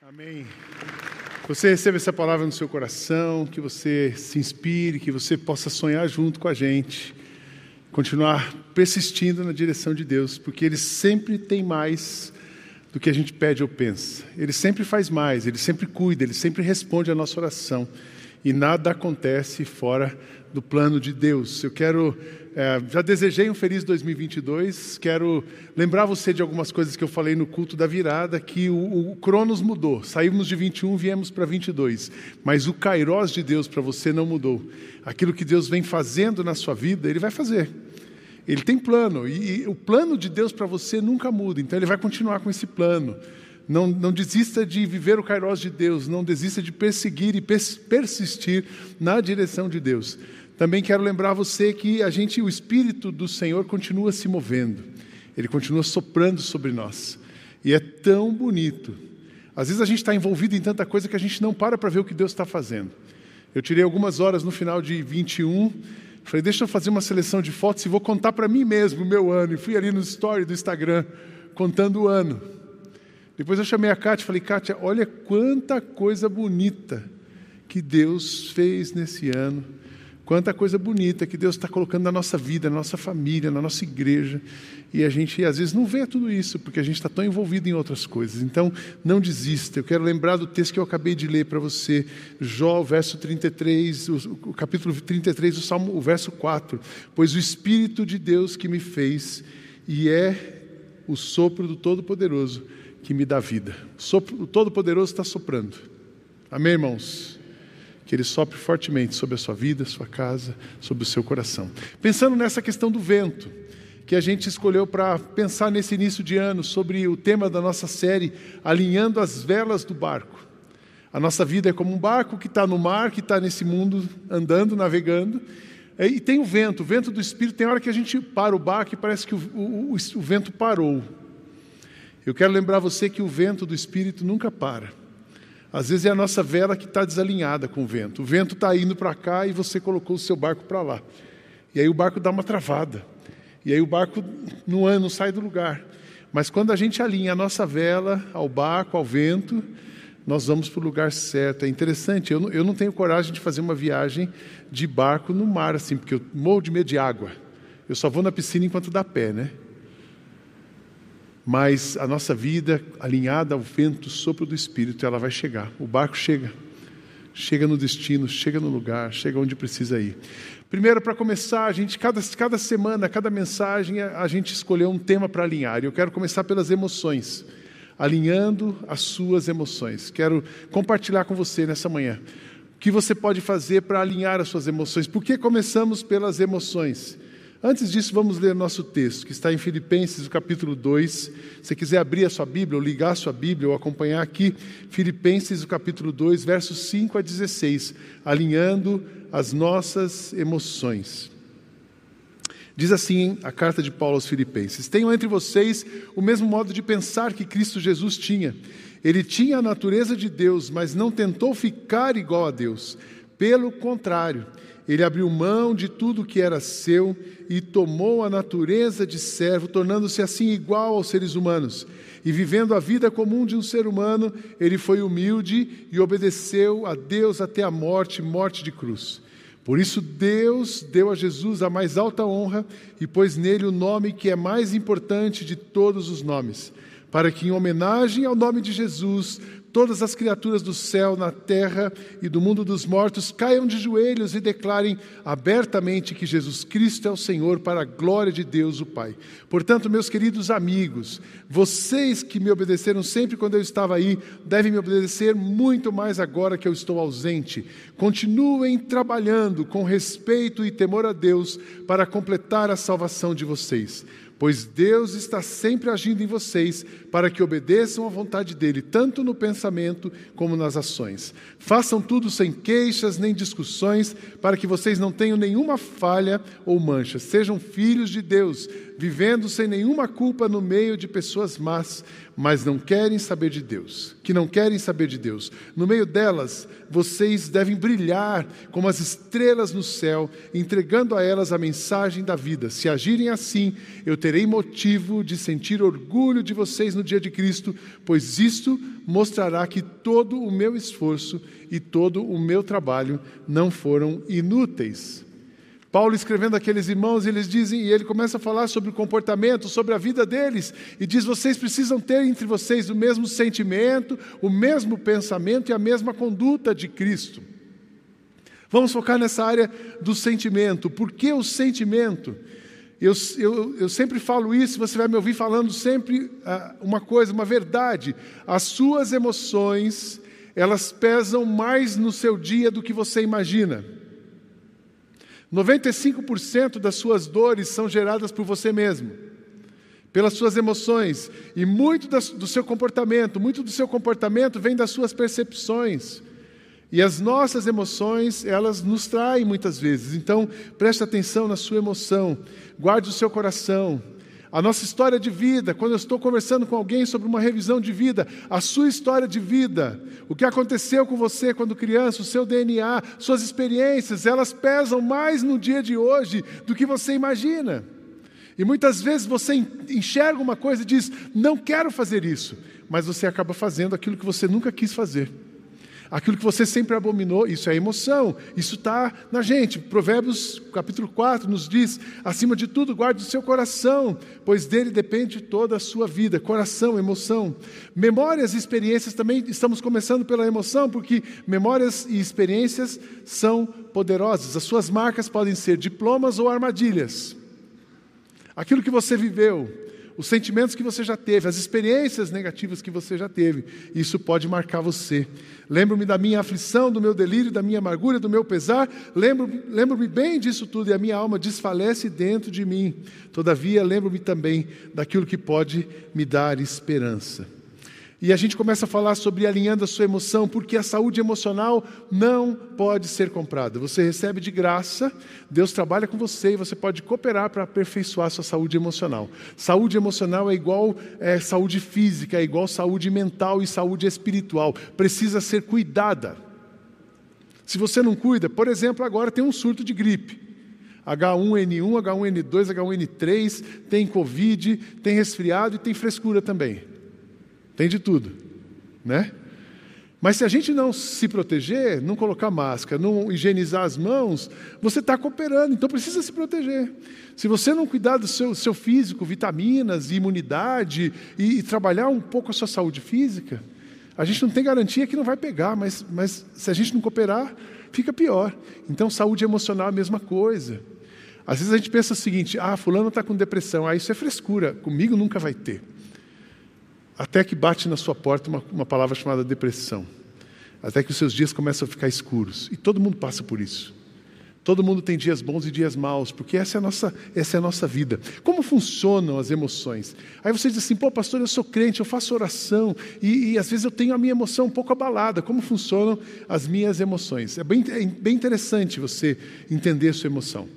Amém. Você receba essa palavra no seu coração, que você se inspire, que você possa sonhar junto com a gente, continuar persistindo na direção de Deus, porque Ele sempre tem mais do que a gente pede ou pensa. Ele sempre faz mais, Ele sempre cuida, Ele sempre responde à nossa oração. E nada acontece fora do plano de Deus. Eu quero é, já desejei um feliz 2022. Quero lembrar você de algumas coisas que eu falei no culto da virada, que o, o Cronos mudou. Saímos de 21, viemos para 22. Mas o Kairós de Deus para você não mudou. Aquilo que Deus vem fazendo na sua vida, Ele vai fazer. Ele tem plano. E, e o plano de Deus para você nunca muda. Então Ele vai continuar com esse plano. Não, não, desista de viver o Kairós de Deus, não desista de perseguir e persistir na direção de Deus. Também quero lembrar você que a gente, o Espírito do Senhor continua se movendo, ele continua soprando sobre nós. E é tão bonito. Às vezes a gente está envolvido em tanta coisa que a gente não para para ver o que Deus está fazendo. Eu tirei algumas horas no final de 21, falei, deixa eu fazer uma seleção de fotos e vou contar para mim mesmo o meu ano. E fui ali no story do Instagram, contando o ano. Depois eu chamei a Kátia e falei, Kátia, olha quanta coisa bonita que Deus fez nesse ano Quanta coisa bonita que Deus está colocando na nossa vida, na nossa família, na nossa igreja. E a gente às vezes não vê tudo isso, porque a gente está tão envolvido em outras coisas. Então, não desista. Eu quero lembrar do texto que eu acabei de ler para você, Jó, verso 33, o, capítulo 33, o, Salmo, o verso 4. Pois o Espírito de Deus que me fez, e é o sopro do Todo-Poderoso que me dá vida. O, Todo-Poderoso está soprando. Amém, irmãos? que Ele sopre fortemente sobre a sua vida, sua casa, sobre o seu coração. Pensando nessa questão do vento, que a gente escolheu para pensar nesse início de ano, sobre o tema da nossa série, Alinhando as Velas do Barco. A nossa vida é como um barco que está no mar, que está nesse mundo andando, navegando, e tem o vento, o vento do Espírito. Tem hora que a gente para o barco e parece que o, o, o, o vento parou. Eu quero lembrar você que o vento do Espírito nunca para. Às vezes é a nossa vela que está desalinhada com o vento. O vento está indo para cá e você colocou o seu barco para lá. E aí o barco dá uma travada. E aí o barco no ano sai do lugar. Mas quando a gente alinha a nossa vela ao barco, ao vento, nós vamos para o lugar certo. É interessante, eu não, eu não tenho coragem de fazer uma viagem de barco no mar, assim, porque eu morro de medo de água. Eu só vou na piscina enquanto dá pé, né? Mas a nossa vida alinhada ao vento, sopro do Espírito, ela vai chegar. O barco chega, chega no destino, chega no lugar, chega onde precisa ir. Primeiro, para começar, a gente cada, cada semana, cada mensagem, a gente escolheu um tema para alinhar. E eu quero começar pelas emoções, alinhando as suas emoções. Quero compartilhar com você nessa manhã o que você pode fazer para alinhar as suas emoções. Por que começamos pelas emoções? Antes disso, vamos ler nosso texto, que está em Filipenses, o capítulo 2. Se quiser abrir a sua Bíblia, ou ligar a sua Bíblia, ou acompanhar aqui, Filipenses, o capítulo 2, versos 5 a 16, alinhando as nossas emoções. Diz assim a carta de Paulo aos Filipenses: Tenham entre vocês o mesmo modo de pensar que Cristo Jesus tinha. Ele tinha a natureza de Deus, mas não tentou ficar igual a Deus. Pelo contrário, ele abriu mão de tudo que era seu e tomou a natureza de servo, tornando-se assim igual aos seres humanos. E vivendo a vida comum de um ser humano, ele foi humilde e obedeceu a Deus até a morte morte de cruz. Por isso, Deus deu a Jesus a mais alta honra e pôs nele o nome que é mais importante de todos os nomes, para que, em homenagem ao nome de Jesus, todas as criaturas do céu, na terra e do mundo dos mortos caiam de joelhos e declarem abertamente que Jesus Cristo é o Senhor, para a glória de Deus o Pai. Portanto, meus queridos amigos, vocês que me obedeceram sempre quando eu estava aí, devem me obedecer muito mais agora que eu estou ausente. Continuem trabalhando com respeito e temor a Deus para completar a salvação de vocês pois Deus está sempre agindo em vocês para que obedeçam à vontade dele, tanto no pensamento como nas ações. Façam tudo sem queixas nem discussões, para que vocês não tenham nenhuma falha ou mancha. Sejam filhos de Deus, vivendo sem nenhuma culpa no meio de pessoas más, mas não querem saber de Deus, que não querem saber de Deus. No meio delas, vocês devem brilhar como as estrelas no céu, entregando a elas a mensagem da vida. Se agirem assim, eu terei motivo de sentir orgulho de vocês no dia de Cristo, pois isto mostrará que todo o meu esforço e todo o meu trabalho não foram inúteis. Paulo escrevendo aqueles irmãos, eles dizem, e ele começa a falar sobre o comportamento, sobre a vida deles, e diz: vocês precisam ter entre vocês o mesmo sentimento, o mesmo pensamento e a mesma conduta de Cristo. Vamos focar nessa área do sentimento. Por que o sentimento? Eu, eu, eu sempre falo isso, você vai me ouvir falando sempre ah, uma coisa, uma verdade. As suas emoções, elas pesam mais no seu dia do que você imagina. 95% das suas dores são geradas por você mesmo, pelas suas emoções, e muito do seu comportamento, muito do seu comportamento vem das suas percepções. E as nossas emoções, elas nos traem muitas vezes. Então, preste atenção na sua emoção, guarde o seu coração, a nossa história de vida, quando eu estou conversando com alguém sobre uma revisão de vida, a sua história de vida, o que aconteceu com você quando criança, o seu DNA, suas experiências, elas pesam mais no dia de hoje do que você imagina. E muitas vezes você enxerga uma coisa e diz: não quero fazer isso, mas você acaba fazendo aquilo que você nunca quis fazer. Aquilo que você sempre abominou, isso é emoção, isso está na gente. Provérbios capítulo 4 nos diz: acima de tudo, guarde o seu coração, pois dele depende toda a sua vida. Coração, emoção. Memórias e experiências também estamos começando pela emoção, porque memórias e experiências são poderosas. As suas marcas podem ser diplomas ou armadilhas. Aquilo que você viveu, os sentimentos que você já teve, as experiências negativas que você já teve. Isso pode marcar você. Lembro-me da minha aflição, do meu delírio, da minha amargura, do meu pesar. Lembro-me lembro bem disso tudo e a minha alma desfalece dentro de mim. Todavia, lembro-me também daquilo que pode me dar esperança. E a gente começa a falar sobre alinhando a sua emoção, porque a saúde emocional não pode ser comprada. Você recebe de graça, Deus trabalha com você e você pode cooperar para aperfeiçoar a sua saúde emocional. Saúde emocional é igual é, saúde física, é igual saúde mental e saúde espiritual. Precisa ser cuidada. Se você não cuida, por exemplo, agora tem um surto de gripe. H1N1, H1N2, H1N3, tem Covid, tem resfriado e tem frescura também. Tem de tudo, né? Mas se a gente não se proteger, não colocar máscara, não higienizar as mãos, você está cooperando, então precisa se proteger. Se você não cuidar do seu, seu físico, vitaminas, imunidade e, e, trabalhar um pouco a sua saúde física, a gente não tem garantia que não vai pegar, mas, mas se a gente não cooperar, fica pior. Então, saúde emocional é a mesma coisa. Às vezes a gente pensa o seguinte: ah, fulano está com depressão, ah, isso é frescura, comigo nunca vai ter. Até que bate na sua porta uma, uma palavra chamada depressão. Até que os seus dias começam a ficar escuros. E todo mundo passa por isso. Todo mundo tem dias bons e dias maus, porque essa é a nossa, essa é a nossa vida. Como funcionam as emoções? Aí você diz assim, pô, pastor, eu sou crente, eu faço oração, e, e às vezes eu tenho a minha emoção um pouco abalada. Como funcionam as minhas emoções? É bem, é bem interessante você entender a sua emoção.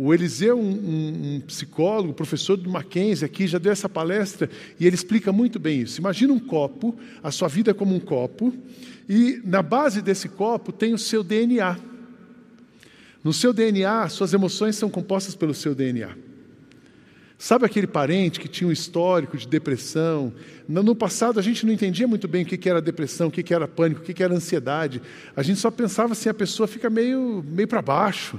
O Eliseu, um, um, um, psicólogo, professor do Mackenzie aqui, já deu essa palestra e ele explica muito bem isso. Imagina um copo, a sua vida é como um copo, e na base desse copo tem o seu DNA. No seu DNA, suas emoções são compostas pelo seu DNA. Sabe aquele parente que tinha um histórico de depressão? No passado a gente não entendia muito bem o que era depressão, o que era pânico, o que era ansiedade. A gente só pensava assim, a pessoa fica meio, meio para baixo.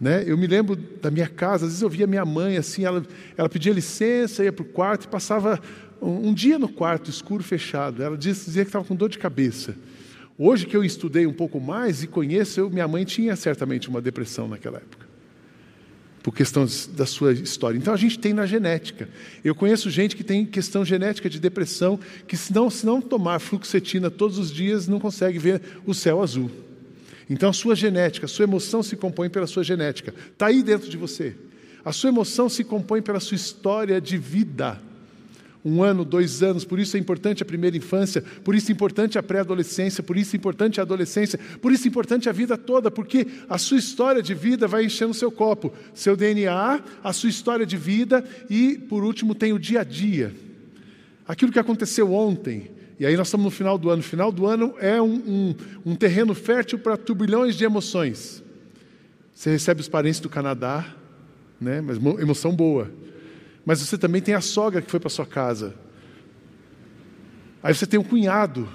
Né? Eu me lembro da minha casa, às vezes eu via minha mãe assim, ela, ela pedia licença, ia para o quarto e passava um, um, dia no quarto, escuro, fechado. Ela dizia, dizia que estava com dor de cabeça. Hoje que eu estudei um pouco mais e conheço, eu, minha mãe tinha certamente uma depressão naquela época, por questão da sua história. Então a gente tem na genética. Eu conheço gente que tem questão genética de depressão, que se não, se não tomar fluoxetina todos os dias, não consegue ver o céu azul. Então a sua genética, a sua emoção se compõe pela sua genética. Está aí dentro de você. A sua emoção se compõe pela sua história de vida. um ano, dois anos, por isso é importante a primeira infância, por isso é importante a pré-adolescência, por isso é importante a adolescência, por isso é importante a vida toda, porque a sua história de vida vai enchendo o seu copo, seu DNA, a sua história de vida e, por último, tem o dia a dia. Aquilo que aconteceu ontem, e aí nós estamos no final do ano. O final do ano é um, um, um terreno fértil para turbilhões de emoções. Você recebe os parentes do Canadá, né? mas emoção boa. Mas você também tem a sogra que foi para sua casa. Aí você tem um cunhado.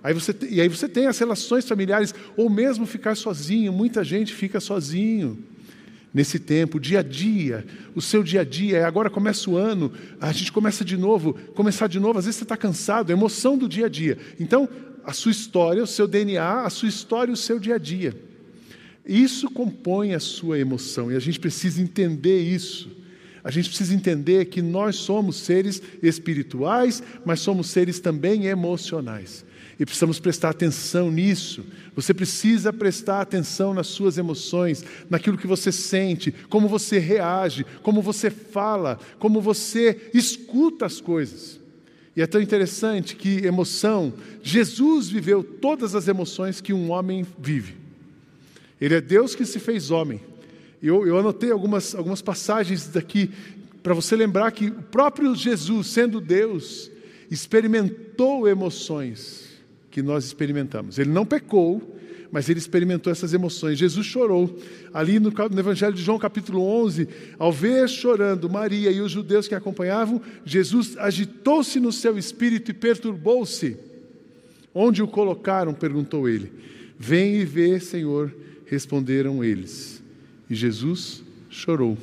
Aí você, e aí você tem as relações familiares, ou mesmo ficar sozinho. Muita gente fica sozinho nesse tempo, dia a dia, o seu dia a dia. Agora começa o ano, a gente começa de novo, começar de novo. Às vezes você está cansado, a emoção do dia a dia. Então, a sua história, o seu DNA, a sua história e o seu dia a dia. Isso compõe a sua emoção e a gente precisa entender isso. A gente precisa entender que nós somos seres espirituais, mas somos seres também emocionais. E precisamos prestar atenção nisso. Você precisa prestar atenção nas suas emoções, naquilo que você sente, como você reage, como você fala, como você escuta as coisas. E é tão interessante que emoção, Jesus viveu todas as emoções que um homem vive. Ele é Deus que se fez homem. Eu, eu anotei algumas, algumas passagens daqui para você lembrar que o próprio Jesus, sendo Deus, experimentou emoções que nós experimentamos. Ele não pecou, mas ele experimentou essas emoções. Jesus chorou. Ali no, no, Evangelho de João, capítulo 11, ao ver chorando Maria e os judeus que acompanhavam, Jesus agitou-se no seu espírito e perturbou-se. Onde o colocaram? perguntou ele. Vem e vê, Senhor, responderam eles. E Jesus chorou.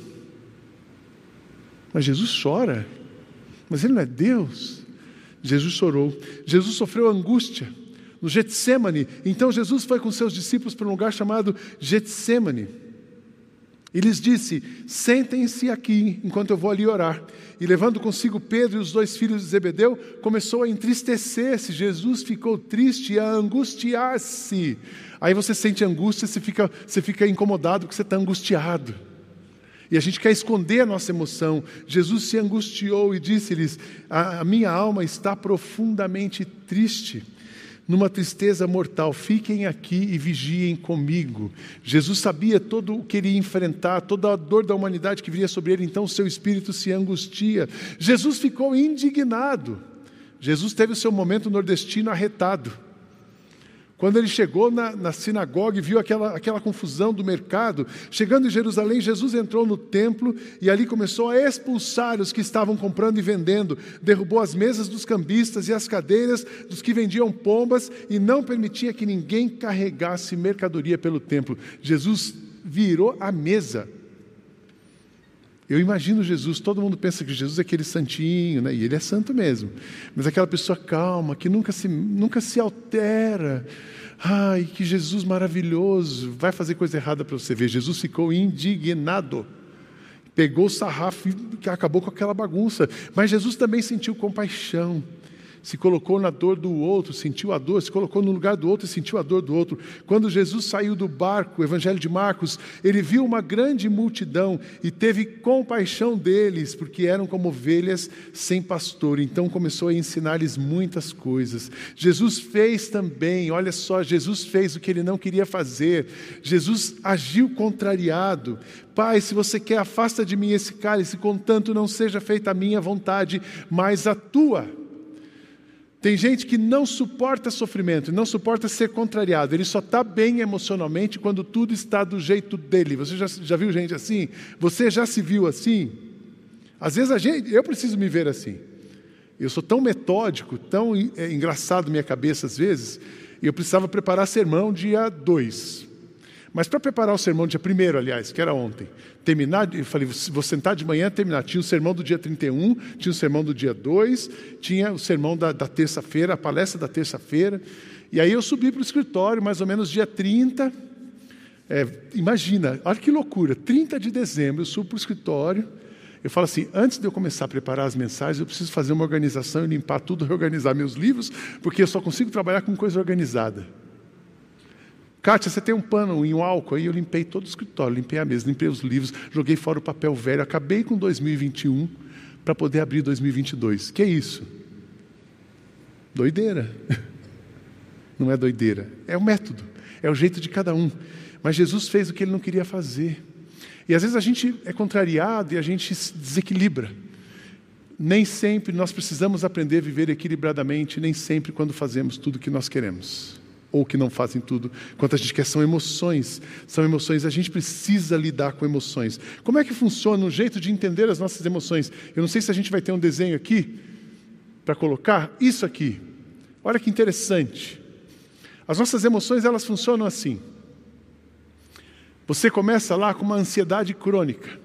Mas Jesus chora. Mas ele não é Deus. Jesus chorou. Jesus sofreu angústia no Getsemane. Então Jesus foi com seus discípulos para um lugar chamado Getsemane. E lhes disse: Sentem-se aqui enquanto eu vou ali orar. E levando consigo Pedro e os dois filhos de Zebedeu, começou a entristecer-se. Jesus ficou triste a angustiar-se. Aí você sente angústia, você fica, você fica incomodado porque você está angustiado. E a gente quer esconder a nossa emoção. Jesus se angustiou e disse-lhes: a, a minha alma está profundamente triste numa tristeza mortal. Fiquem aqui e vigiem comigo. Jesus sabia todo o que ele ia enfrentar, toda a dor da humanidade que viria sobre ele, então seu espírito se angustia. Jesus ficou indignado. Jesus teve o seu momento nordestino arretado. Quando ele chegou na, na, sinagoga e viu aquela, aquela confusão do mercado, chegando em Jerusalém, Jesus entrou no templo e ali começou a expulsar os que estavam comprando e vendendo, derrubou as mesas dos cambistas e as cadeiras dos que vendiam pombas e não permitia que ninguém carregasse mercadoria pelo templo. Jesus virou a mesa. Eu imagino Jesus, todo mundo pensa que Jesus é aquele santinho, né? e ele é santo mesmo, mas aquela pessoa calma, que nunca se, nunca se altera. Ai, que Jesus maravilhoso, vai fazer coisa errada para você ver. Jesus ficou indignado, pegou o sarrafo e acabou com aquela bagunça, mas Jesus também sentiu compaixão se colocou na dor do outro, sentiu a dor, se colocou no lugar do outro e sentiu a dor do outro. Quando Jesus saiu do barco, o Evangelho de Marcos, ele viu uma grande multidão e teve compaixão deles, porque eram como ovelhas sem pastor. Então começou a ensinar-lhes muitas coisas. Jesus fez também, olha só, Jesus fez o que ele não queria fazer. Jesus agiu contrariado. Pai, se você quer, afasta de mim esse cálice, contanto não seja feita a minha vontade, mas a tua. Tem gente que não suporta sofrimento, não suporta ser contrariado. Ele só está bem emocionalmente quando tudo está do jeito dele. Você já, já viu gente assim? Você já se viu assim? Às vezes a gente, eu preciso me ver assim. Eu sou tão metódico, tão é, engraçado minha cabeça às vezes, e eu precisava preparar sermão dia 2. Mas para preparar o sermão dia 1, aliás, que era ontem, terminar, eu falei, vou sentar de manhã terminar. Tinha o sermão do dia 31, tinha o sermão do dia 2, tinha o sermão da, da terça-feira, a palestra da terça-feira. E aí eu subi para o escritório, mais ou menos dia 30. É, imagina, olha que loucura, 30 de dezembro eu subo para o escritório. Eu falo assim: antes de eu começar a preparar as mensagens, eu preciso fazer uma organização e limpar tudo, reorganizar meus livros, porque eu só consigo trabalhar com coisa organizada. Kátia, você tem um pano e um álcool aí? Eu limpei todo o escritório, limpei a mesa, limpei os livros, joguei fora o papel velho, acabei com 2021, para poder abrir 2022. Que é isso? Doideira. Não é doideira, é o método, é o jeito de cada um. Mas Jesus fez o que ele não queria fazer. E às vezes a gente é contrariado e a gente se desequilibra. Nem sempre nós precisamos aprender a viver equilibradamente, nem sempre quando fazemos tudo o que nós queremos. Ou que não fazem tudo quanto a gente quer. São emoções. São emoções. A gente precisa lidar com emoções. Como é que funciona o jeito de entender as nossas emoções? Eu não sei se a gente vai ter um desenho aqui para colocar. Isso aqui. Olha que interessante. As nossas emoções, elas funcionam assim. Você começa lá com uma ansiedade crônica.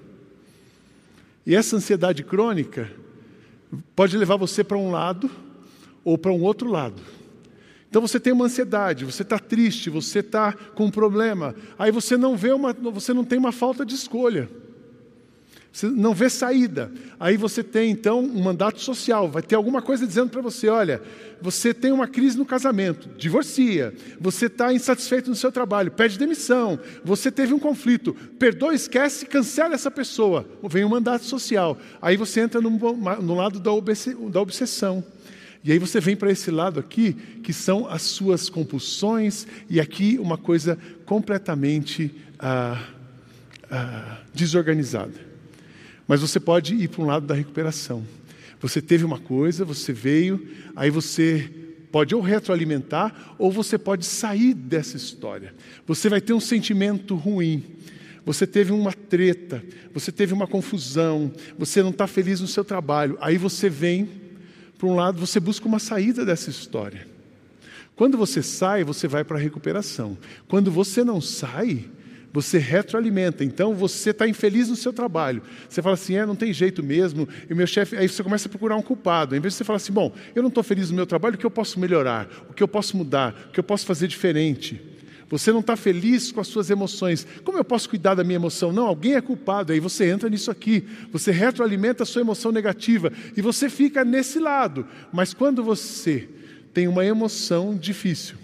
E essa ansiedade crônica pode levar você para um lado ou para um outro lado. Então você tem uma ansiedade, você está triste, você está com um problema, aí você não vê uma, você não tem uma falta de escolha. Você não vê saída. Aí você tem então um mandato social, vai ter alguma coisa dizendo para você: olha, você tem uma crise no casamento, divorcia, você está insatisfeito no seu trabalho, pede demissão, você teve um conflito, perdoa, esquece, cancela essa pessoa. Vem um mandato social. Aí você entra no, no lado da, da obsessão. E aí você vem para esse lado aqui, que são as suas compulsões, e aqui uma coisa completamente ah, ah, desorganizada. Mas você pode ir para um lado da recuperação. Você teve uma coisa, você veio, aí você pode ou retroalimentar, ou você pode sair dessa história. Você vai ter um sentimento ruim, você teve uma treta, você teve uma confusão, você não está feliz no seu trabalho. Aí você vem para um lado, você busca uma saída dessa história. Quando você sai, você vai para a recuperação. Quando você não sai, você retroalimenta. Então você está infeliz no seu trabalho. Você fala assim: é, não tem jeito mesmo. E meu chefe. Aí você começa a procurar um culpado. Em vez de você falar assim: bom, eu não estou feliz no meu trabalho, o que eu posso melhorar? O que eu posso mudar? O que eu posso fazer diferente? Você não está feliz com as suas emoções. Como eu posso cuidar da minha emoção? Não, alguém é culpado. Aí você entra nisso aqui. Você retroalimenta a sua emoção negativa. E você fica nesse lado. Mas quando você tem uma emoção difícil,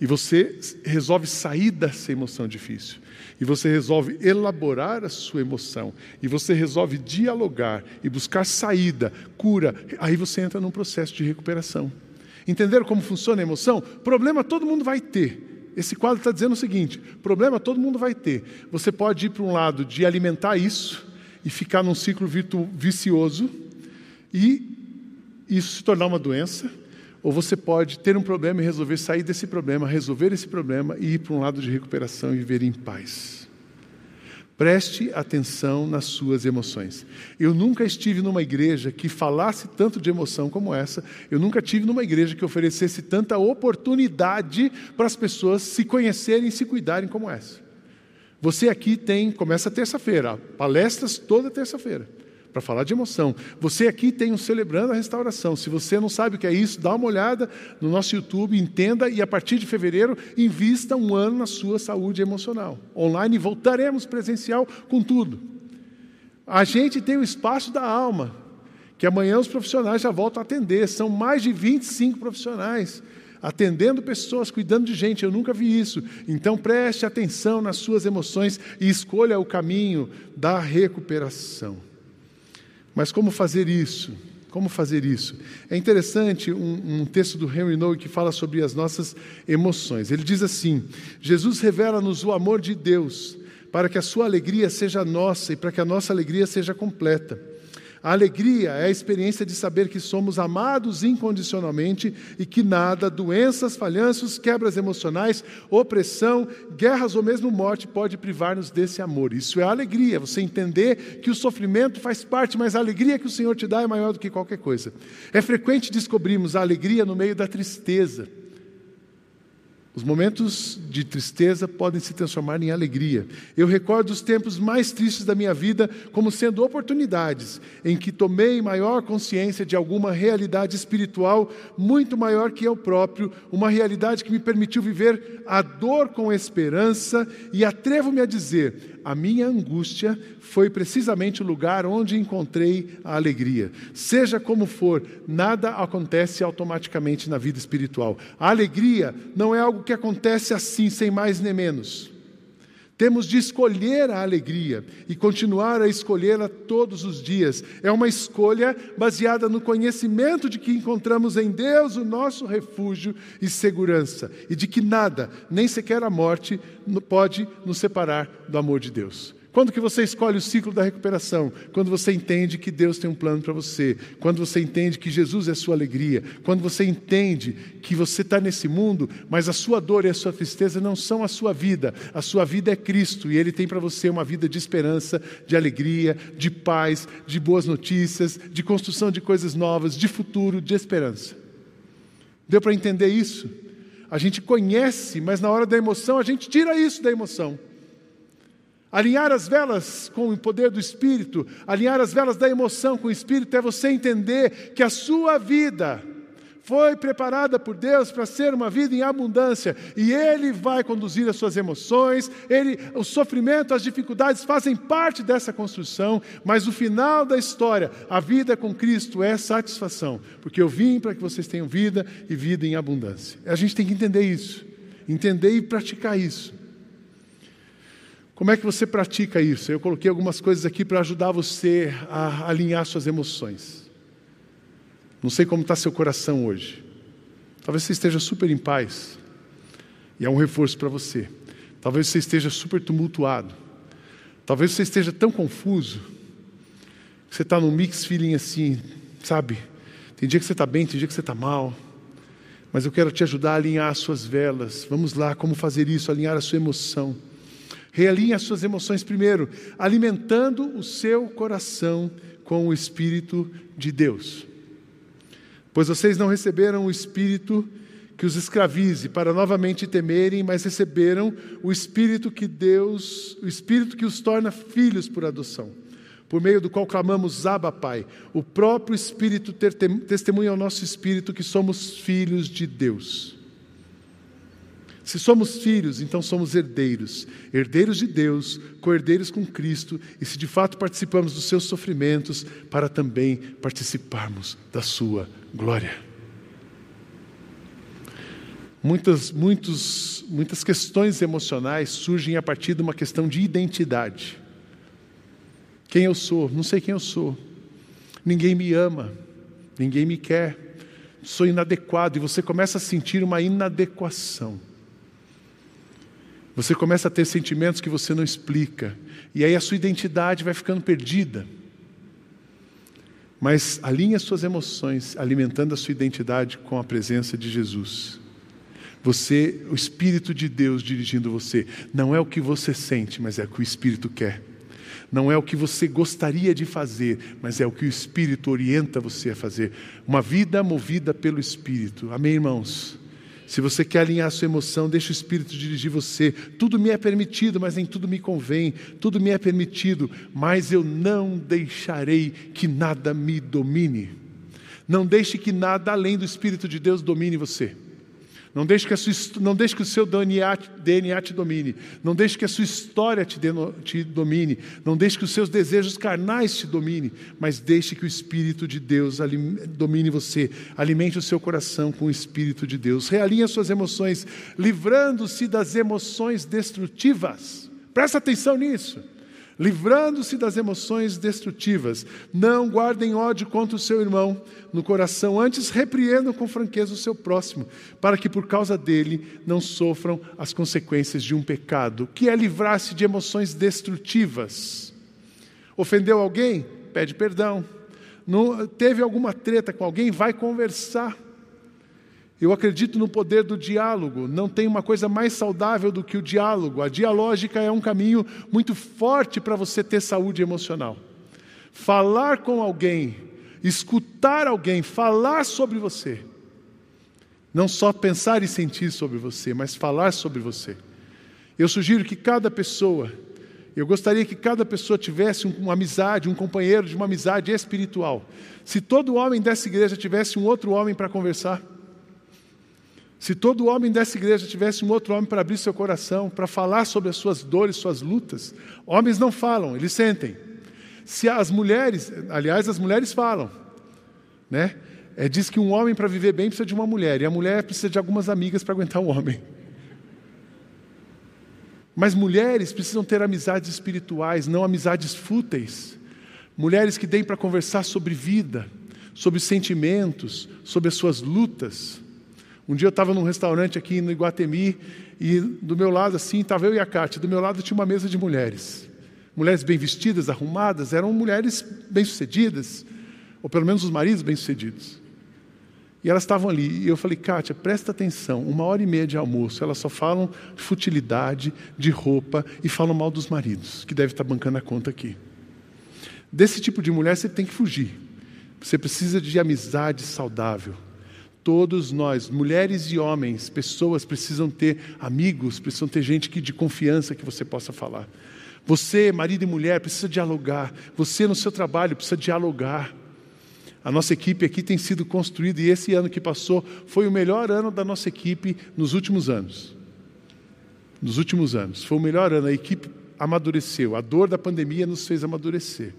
e você resolve sair dessa emoção difícil. E você resolve elaborar a sua emoção. E você resolve dialogar e buscar saída, cura. Aí você entra num processo de recuperação. Entenderam como funciona a emoção? Problema todo mundo vai ter. Esse quadro está dizendo o seguinte: problema todo mundo vai ter. Você pode ir para um lado de alimentar isso e ficar num ciclo vicioso e isso se tornar uma doença ou você pode ter um problema e resolver sair desse problema, resolver esse problema e ir para um lado de recuperação e viver em paz. Preste atenção nas suas emoções. Eu nunca estive numa igreja que falasse tanto de emoção como essa. Eu nunca tive numa igreja que oferecesse tanta oportunidade para as pessoas se conhecerem e se cuidarem como essa. Você aqui tem, começa terça-feira, palestras toda terça-feira para falar de emoção. Você aqui tem um Celebrando a Restauração. Se você não sabe o que é isso, dá uma olhada no nosso YouTube, entenda e a partir de fevereiro invista um ano na sua saúde emocional. Online voltaremos presencial com tudo. A gente tem o espaço da alma, que amanhã os profissionais já voltam a atender. São mais de 25 profissionais atendendo pessoas, cuidando de gente. Eu nunca vi isso. Então preste atenção nas suas emoções e escolha o caminho da recuperação. Mas como fazer isso? Como fazer isso? É interessante um, um, texto do Henry Noe que fala sobre as nossas emoções. Ele diz assim: Jesus revela-nos o amor de Deus para que a sua alegria seja nossa e para que a nossa alegria seja completa. A alegria é a experiência de saber que somos amados incondicionalmente e que nada, doenças, falhanços, quebras emocionais, opressão, guerras ou mesmo morte pode privar-nos desse amor. Isso é alegria, você entender que o sofrimento faz parte, mas a alegria que o Senhor te dá é maior do que qualquer coisa. É frequente descobrirmos a alegria no meio da tristeza. Os momentos de tristeza podem se transformar em alegria. Eu recordo os tempos mais tristes da minha vida como sendo oportunidades em que tomei maior consciência de alguma realidade espiritual muito maior que eu próprio, uma realidade que me permitiu viver a dor com esperança e atrevo-me a dizer: a minha angústia foi precisamente o lugar onde encontrei a alegria. Seja como for, nada acontece automaticamente na vida espiritual. A alegria não é algo que acontece assim, sem mais nem menos. Temos de escolher a alegria e continuar a escolhê-la todos os dias. É uma escolha baseada no conhecimento de que encontramos em Deus o nosso refúgio e segurança, e de que nada, nem sequer a morte, pode nos separar do amor de Deus. Quando que você escolhe o ciclo da recuperação? Quando você entende que Deus tem um plano para você. Quando você entende que Jesus é a sua alegria. Quando você entende que você está nesse mundo, mas a sua dor e a sua tristeza não são a sua vida. A sua vida é Cristo e Ele tem para você uma vida de esperança, de alegria, de paz, de boas notícias, de construção de coisas novas, de futuro, de esperança. Deu para entender isso? A gente conhece, mas na hora da emoção a gente tira isso da emoção. Alinhar as velas com o poder do Espírito, alinhar as velas da emoção com o Espírito, é você entender que a sua vida foi preparada por Deus para ser uma vida em abundância e Ele vai conduzir as suas emoções, ele, o sofrimento, as dificuldades fazem parte dessa construção, mas o final da história, a vida com Cristo é satisfação, porque eu vim para que vocês tenham vida e vida em abundância. A gente tem que entender isso, entender e praticar isso. Como é que você pratica isso? Eu coloquei algumas coisas aqui para ajudar você a alinhar suas emoções. Não sei como está seu coração hoje. Talvez você esteja super em paz. E é um reforço para você. Talvez você esteja super tumultuado. Talvez você esteja tão confuso. Que você está num mix feeling assim, sabe? Tem dia que você está bem, tem dia que você está mal. Mas eu quero te ajudar a alinhar as suas velas. Vamos lá, como fazer isso? Alinhar a sua emoção. Realinhe as suas emoções primeiro, alimentando o seu coração com o Espírito de Deus. Pois vocês não receberam o Espírito que os escravize para novamente temerem, mas receberam o Espírito que Deus, o Espírito que os torna filhos por adoção, por meio do qual clamamos Abba Pai. O próprio Espírito testemunha ao nosso espírito que somos filhos de Deus. Se somos filhos, então somos herdeiros, herdeiros de Deus, co-herdeiros com Cristo, e se de fato participamos dos seus sofrimentos, para também participarmos da sua glória. Muitas, muitos, muitas questões emocionais surgem a partir de uma questão de identidade. Quem eu sou? Não sei quem eu sou. Ninguém me ama, ninguém me quer, sou inadequado, e você começa a sentir uma inadequação. Você começa a ter sentimentos que você não explica. E aí a sua identidade vai ficando perdida. Mas alinhe as suas emoções, alimentando a sua identidade com a presença de Jesus. Você, o Espírito de Deus dirigindo você, não é o que você sente, mas é o que o Espírito quer. Não é o que você gostaria de fazer, mas é o que o Espírito orienta você a fazer. Uma vida movida pelo Espírito. Amém, irmãos? Se você quer alinhar a sua emoção, deixa o Espírito dirigir você. Tudo me é permitido, mas nem tudo me convém. Tudo me é permitido, mas eu não deixarei que nada me domine. Não deixe que nada além do Espírito de Deus domine você. Não deixe que, sua, não deixe que o seu DNA, DNA te domine. Não deixe que a sua história te, te domine. Não deixe que os seus desejos carnais te domine. Mas deixe que o Espírito de Deus domine você. Alimente o seu coração com o Espírito de Deus. Realinhe as suas emoções, livrando-se das emoções destrutivas. Presta atenção nisso livrando-se das emoções destrutivas. Não guardem ódio contra o seu irmão no coração, antes repreendam com franqueza o seu próximo, para que por causa dele não sofram as consequências de um pecado, que é livrar-se de emoções destrutivas. Ofendeu alguém? Pede perdão. Não, teve alguma treta com alguém? Vai conversar. Eu acredito no poder do diálogo. Não tem uma coisa mais saudável do que o diálogo. A dialógica é um caminho muito forte para você ter saúde emocional. Falar com alguém, escutar alguém, falar sobre você. Não só pensar e sentir sobre você, mas falar sobre você. Eu sugiro que cada pessoa, eu gostaria que cada pessoa tivesse uma amizade, um companheiro de uma amizade espiritual. Se todo homem dessa igreja tivesse um outro homem para conversar, se todo homem dessa igreja tivesse um outro homem para abrir seu coração, para falar sobre as suas dores, suas lutas, homens não falam, eles sentem. Se as mulheres, aliás, as mulheres falam, né? É, diz que um homem para viver bem precisa de uma mulher, e a mulher precisa de algumas amigas para aguentar o homem. Mas mulheres precisam ter amizades espirituais, não amizades fúteis. Mulheres que deem para conversar sobre vida, sobre sentimentos, sobre as suas lutas. Um dia eu estava num restaurante aqui no Iguatemi e do meu lado, assim, estava eu e a Kátia. Do meu lado tinha uma mesa de mulheres. Mulheres bem vestidas, arrumadas, eram mulheres bem-sucedidas, ou pelo menos os maridos bem-sucedidos. E elas estavam ali, e eu falei, Kátia, presta atenção, uma hora e meia de almoço, elas só falam de futilidade, de roupa e falam mal dos maridos, que deve estar bancando a conta aqui. Desse tipo de mulher você tem que fugir. Você precisa de amizade saudável. Todos nós, mulheres e homens, pessoas precisam ter amigos, precisam ter gente que de confiança que você possa falar. Você, marido e mulher, precisa dialogar. Você no seu trabalho precisa dialogar. A nossa equipe aqui tem sido construída e esse ano que passou foi o melhor ano da nossa equipe nos últimos anos. Nos últimos anos. Foi o melhor ano. A equipe amadureceu. A dor da pandemia nos fez amadurecer.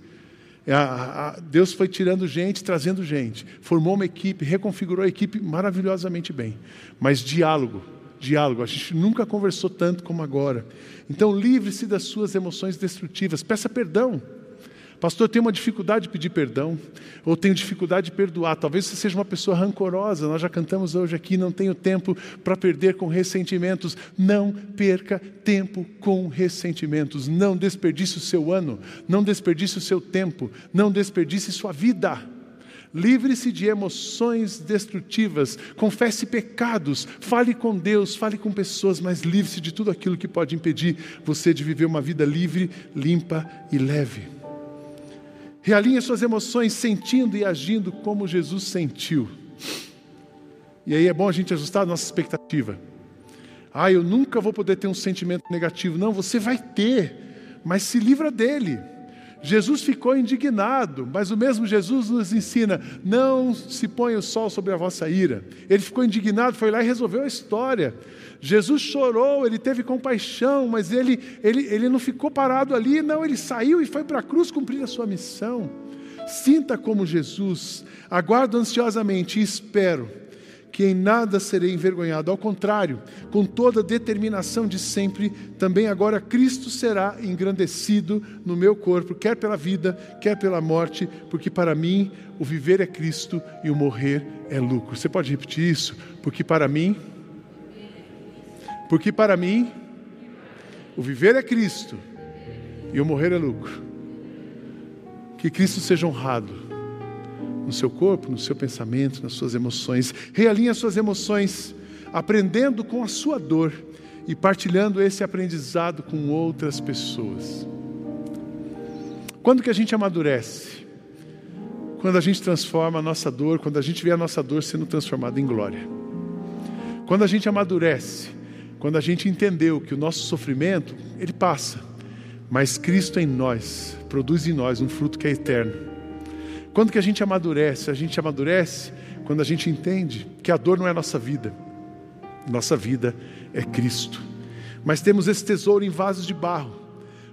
É, Deus foi tirando gente, trazendo gente, formou uma equipe, reconfigurou a equipe maravilhosamente bem. Mas diálogo, diálogo, a gente nunca conversou tanto como agora. Então, livre-se das suas emoções destrutivas, peça perdão. Pastor, eu tenho uma dificuldade de pedir perdão, ou tenho dificuldade de perdoar. Talvez você seja uma pessoa rancorosa. Nós já cantamos hoje aqui, não tenho tempo para perder com ressentimentos. Não perca tempo com ressentimentos. Não desperdice o seu ano, não desperdice o seu tempo, não desperdice sua vida. Livre-se de emoções destrutivas, confesse pecados, fale com Deus, fale com pessoas, mas livre-se de tudo aquilo que pode impedir você de viver uma vida livre, limpa e leve. Realinhe suas emoções sentindo e agindo como Jesus sentiu. E aí é bom a gente ajustar a nossa expectativa. Ah, eu nunca vou poder ter um sentimento negativo. Não, você vai ter, mas se livra dele. Jesus ficou indignado, mas o mesmo Jesus nos ensina: não se põe o sol sobre a vossa ira. Ele ficou indignado, foi lá e resolveu a história. Jesus chorou, ele teve compaixão, mas ele, ele, ele não ficou parado ali, não, ele saiu e foi para a cruz cumprir a sua missão. Sinta como Jesus, aguardo ansiosamente e espero que em nada serei envergonhado. Ao contrário, com toda a determinação de sempre, também agora Cristo será engrandecido no meu corpo, quer pela vida, quer pela morte, porque para mim o viver é Cristo e o morrer é lucro. Você pode repetir isso? Porque para mim, porque para mim o viver é Cristo e o morrer é lucro. Que Cristo seja honrado no seu corpo, no seu pensamento, nas suas emoções. Realinhe as suas emoções, aprendendo com a sua dor e partilhando esse aprendizado com outras pessoas. Quando que a gente amadurece? Quando a gente transforma a nossa dor, quando a gente vê a nossa dor sendo transformada em glória. Quando a gente amadurece, quando a gente entendeu que o nosso sofrimento, ele passa, mas Cristo em nós produz em nós um fruto que é eterno. Quando que a gente amadurece? A gente amadurece quando a gente entende que a dor não é nossa vida. Nossa vida é Cristo. Mas temos esse tesouro em vasos de barro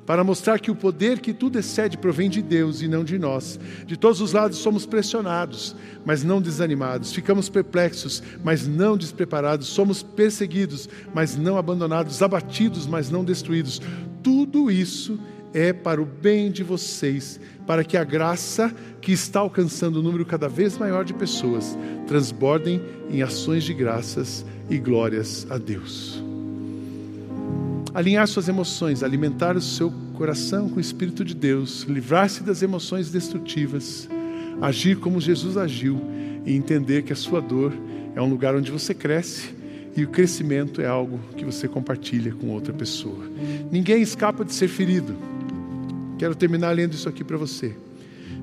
para mostrar que o poder que tudo excede provém de Deus e não de nós. De todos os lados somos pressionados, mas não desanimados. Ficamos perplexos, mas não despreparados. Somos perseguidos, mas não abandonados. Abatidos, mas não destruídos. Tudo isso é para o bem de vocês, para que a graça que está alcançando um número cada vez maior de pessoas transbordem em ações de graças e glórias a Deus. Alinhar suas emoções, alimentar o seu coração com o Espírito de Deus, livrar-se das emoções destrutivas, agir como Jesus agiu e entender que a sua dor é um lugar onde você cresce e o crescimento é algo que você compartilha com outra pessoa. Ninguém escapa de ser ferido. Quero terminar lendo isso aqui para você.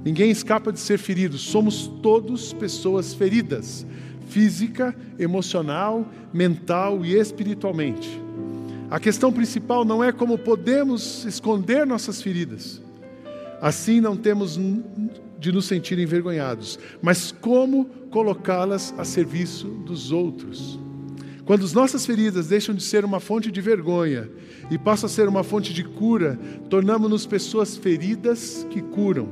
Ninguém escapa de ser ferido, somos todos pessoas feridas, física, emocional, mental e espiritualmente. A questão principal não é como podemos esconder nossas feridas, assim não temos de nos sentir envergonhados, mas como colocá-las a serviço dos outros. Quando as nossas feridas deixam de ser uma fonte de vergonha e passam a ser uma fonte de cura, tornamos-nos pessoas feridas que curam.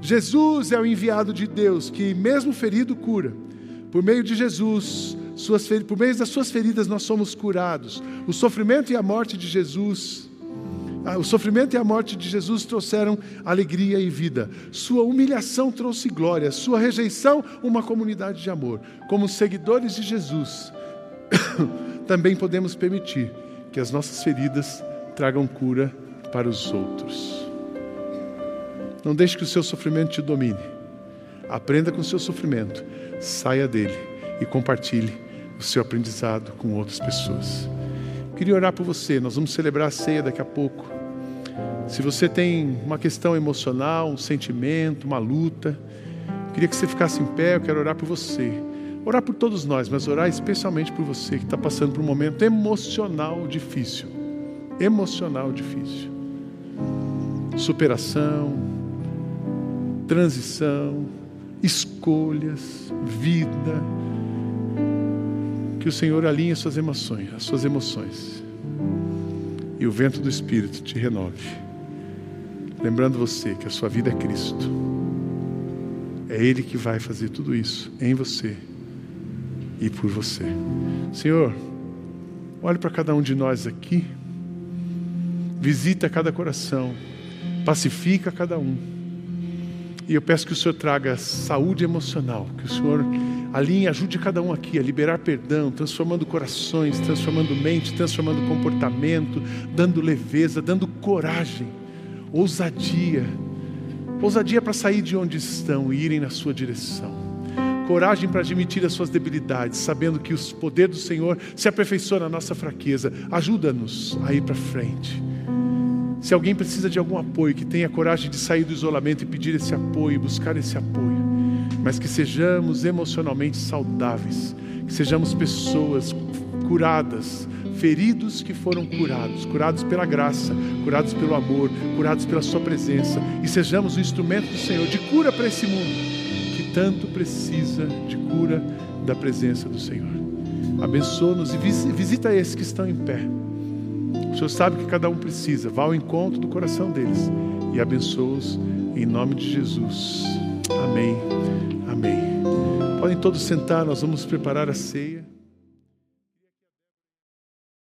Jesus é o enviado de Deus que, mesmo ferido, cura. Por meio de Jesus, suas, por meio das suas feridas nós somos curados. O sofrimento e a morte de Jesus, ah, o sofrimento e a morte de Jesus trouxeram alegria e vida. Sua humilhação trouxe glória, sua rejeição, uma comunidade de amor. Como seguidores de Jesus, também podemos permitir que as nossas feridas tragam cura para os outros. Não deixe que o seu sofrimento te domine. Aprenda com o seu sofrimento, saia dele e compartilhe o seu aprendizado com outras pessoas. Queria orar por você, nós vamos celebrar a ceia daqui a pouco. Se você tem uma questão emocional, um sentimento, uma luta, queria que você ficasse em pé, eu quero orar por você. Orar por todos nós, mas orar especialmente por você que está passando por um momento emocional difícil. Emocional difícil. Superação, transição, escolhas, vida. Que o Senhor alinhe as suas emoções, as suas emoções. E o vento do Espírito te renove. Lembrando você que a sua vida é Cristo. É Ele que vai fazer tudo isso em você e por você. Senhor, olhe para cada um de nós aqui, visita cada coração, pacifica cada um. E eu peço que o Senhor traga saúde emocional, que o Senhor alinhe, ajude cada um aqui a liberar perdão, transformando corações, transformando mente, transformando comportamento, dando leveza, dando coragem, ousadia. Ousadia para sair de onde estão e irem na sua direção coragem para admitir as suas debilidades, sabendo que o poder do Senhor se aperfeiçoa na nossa fraqueza. Ajuda-nos a ir para frente. Se alguém precisa de algum apoio, que tenha coragem de sair do isolamento e pedir esse apoio, buscar esse apoio, mas que sejamos emocionalmente saudáveis, que sejamos pessoas curadas, feridos que foram curados, curados pela graça, curados pelo amor, curados pela Sua presença, e sejamos o instrumento do Senhor de cura para esse mundo tanto precisa de cura da presença do Senhor. Abençoa-nos e visita esses que estão em pé. O Senhor sabe que cada um precisa. Vá ao encontro do coração deles e abençoa-os em nome de Jesus. Amém. Podem todos sentar, nós vamos preparar a ceia.